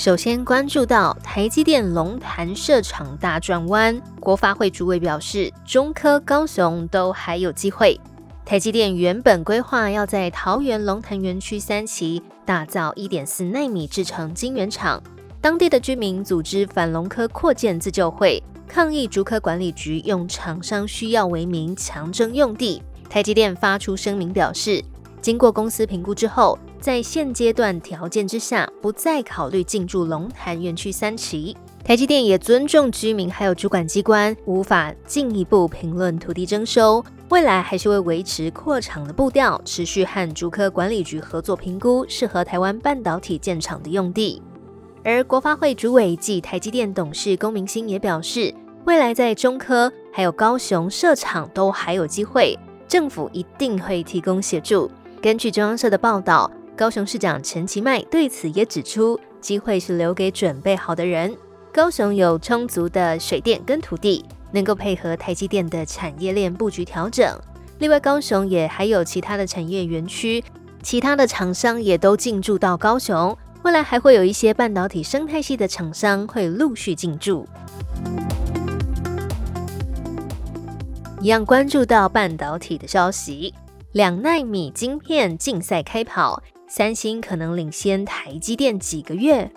首先关注到台积电龙潭设厂大转弯，国发会主委表示，中科、高雄都还有机会。台积电原本规划要在桃园龙潭园区三期打造一点四纳米制成晶圆厂，当地的居民组织反龙科扩建自救会，抗议竹科管理局用厂商需要为名强征用地。台积电发出声明表示，经过公司评估之后。在现阶段条件之下，不再考虑进驻龙潭园区三期。台积电也尊重居民还有主管机关，无法进一步评论土地征收。未来还是会维持扩厂的步调，持续和竹科管理局合作评估适合台湾半导体建厂的用地。而国发会主委暨台积电董事龚明鑫也表示，未来在中科还有高雄设厂都还有机会，政府一定会提供协助。根据中央社的报道。高雄市长陈其迈对此也指出，机会是留给准备好的人。高雄有充足的水电跟土地，能够配合台积电的产业链布局调整。另外，高雄也还有其他的产业园区，其他的厂商也都进驻到高雄。未来还会有一些半导体生态系的厂商会陆续进驻。一样关注到半导体的消息，两纳米晶片竞赛开跑。三星可能领先台积电几个月，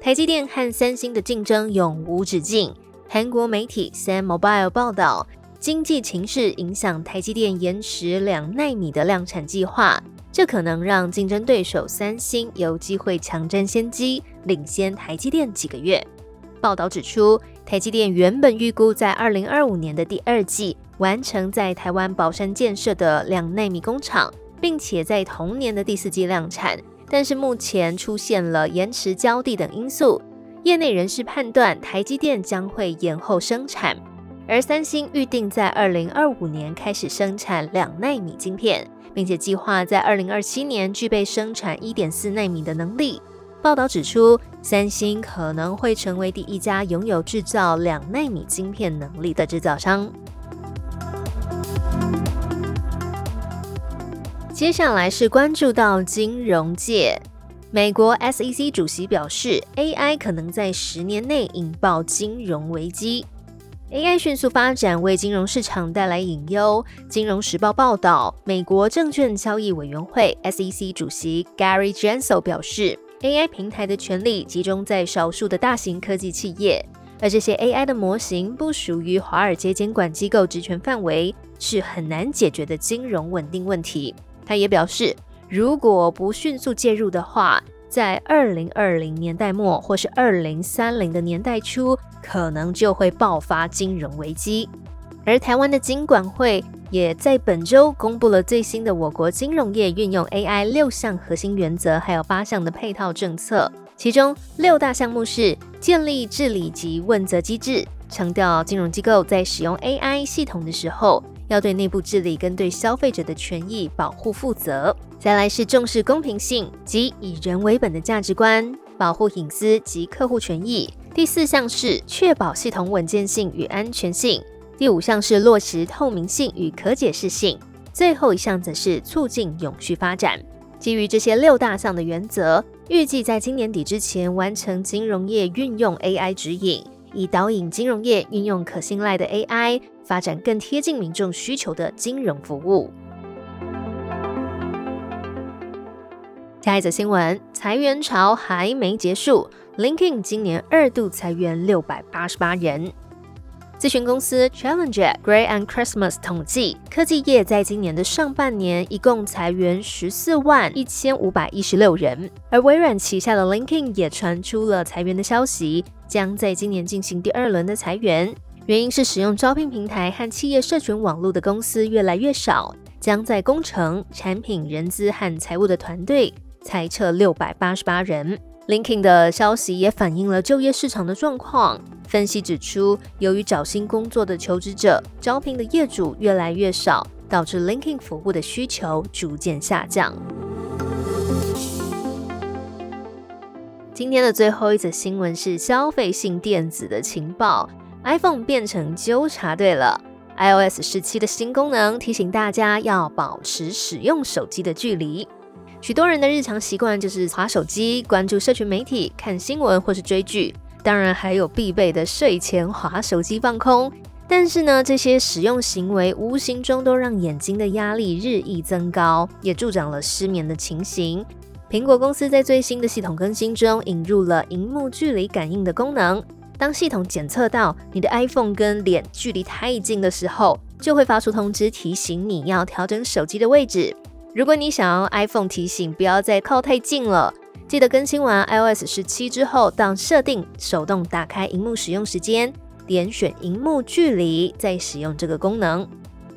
台积电和三星的竞争永无止境。韩国媒体 Sam Mobile 报道，经济情势影响台积电延迟两纳米的量产计划，这可能让竞争对手三星有机会抢占先机，领先台积电几个月。报道指出，台积电原本预估在二零二五年的第二季完成在台湾宝山建设的两纳米工厂。并且在同年的第四季量产，但是目前出现了延迟交地等因素，业内人士判断台积电将会延后生产，而三星预定在二零二五年开始生产两纳米晶片，并且计划在二零二七年具备生产一点四纳米的能力。报道指出，三星可能会成为第一家拥有制造两纳米晶片能力的制造商。接下来是关注到金融界，美国 SEC 主席表示，AI 可能在十年内引爆金融危机。AI 迅速发展为金融市场带来隐忧。金融时报报道，美国证券交易委员会 SEC 主席 Gary Gensel 表示，AI 平台的权力集中在少数的大型科技企业，而这些 AI 的模型不属于华尔街监管机构职权范围，是很难解决的金融稳定问题。他也表示，如果不迅速介入的话，在二零二零年代末或是二零三零的年代初，可能就会爆发金融危机。而台湾的金管会也在本周公布了最新的我国金融业运用 AI 六项核心原则，还有八项的配套政策。其中六大项目是建立治理及问责机制，强调金融机构在使用 AI 系统的时候。要对内部治理跟对消费者的权益保护负责。再来是重视公平性及以人为本的价值观，保护隐私及客户权益。第四项是确保系统稳健性与安全性。第五项是落实透明性与可解释性。最后一项则是促进永续发展。基于这些六大项的原则，预计在今年底之前完成金融业运用 AI 指引，以导引金融业运用可信赖的 AI。发展更贴近民众需求的金融服务。下一则新闻：裁员潮还没结束，LinkedIn 今年二度裁员六百八十八人。咨询公司 Challenger Gray and Christmas 统计，科技业在今年的上半年一共裁员十四万一千五百一十六人。而微软旗下的 LinkedIn 也传出了裁员的消息，将在今年进行第二轮的裁员。原因是使用招聘平台和企业社群网络的公司越来越少，将在工程、产品、人资和财务的团队裁撤六百八十八人。Linkin 的消息也反映了就业市场的状况。分析指出，由于找新工作的求职者招聘的业主越来越少，导致 Linkin 服务的需求逐渐下降。今天的最后一则新闻是消费性电子的情报，iPhone 变成纠察队了。iOS 十七的新功能提醒大家要保持使用手机的距离。许多人的日常习惯就是划手机、关注社群媒体、看新闻或是追剧，当然还有必备的睡前划手机放空。但是呢，这些使用行为无形中都让眼睛的压力日益增高，也助长了失眠的情形。苹果公司在最新的系统更新中引入了荧幕距离感应的功能。当系统检测到你的 iPhone 跟脸距离太近的时候，就会发出通知提醒你要调整手机的位置。如果你想要 iPhone 提醒不要再靠太近了，记得更新完 iOS 十七之后，到设定手动打开荧幕使用时间，点选荧幕距离，再使用这个功能。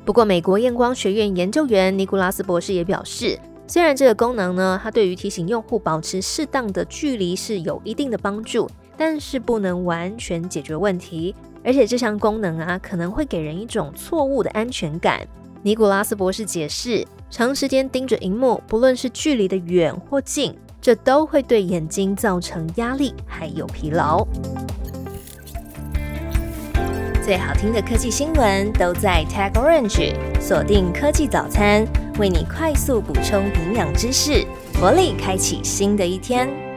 不过，美国验光学院研究员尼古拉斯博士也表示。虽然这个功能呢，它对于提醒用户保持适当的距离是有一定的帮助，但是不能完全解决问题。而且这项功能啊，可能会给人一种错误的安全感。尼古拉斯博士解释，长时间盯着荧幕，不论是距离的远或近，这都会对眼睛造成压力还有疲劳。最好听的科技新闻都在 Tag Orange，锁定科技早餐。为你快速补充营养知识，活力开启新的一天。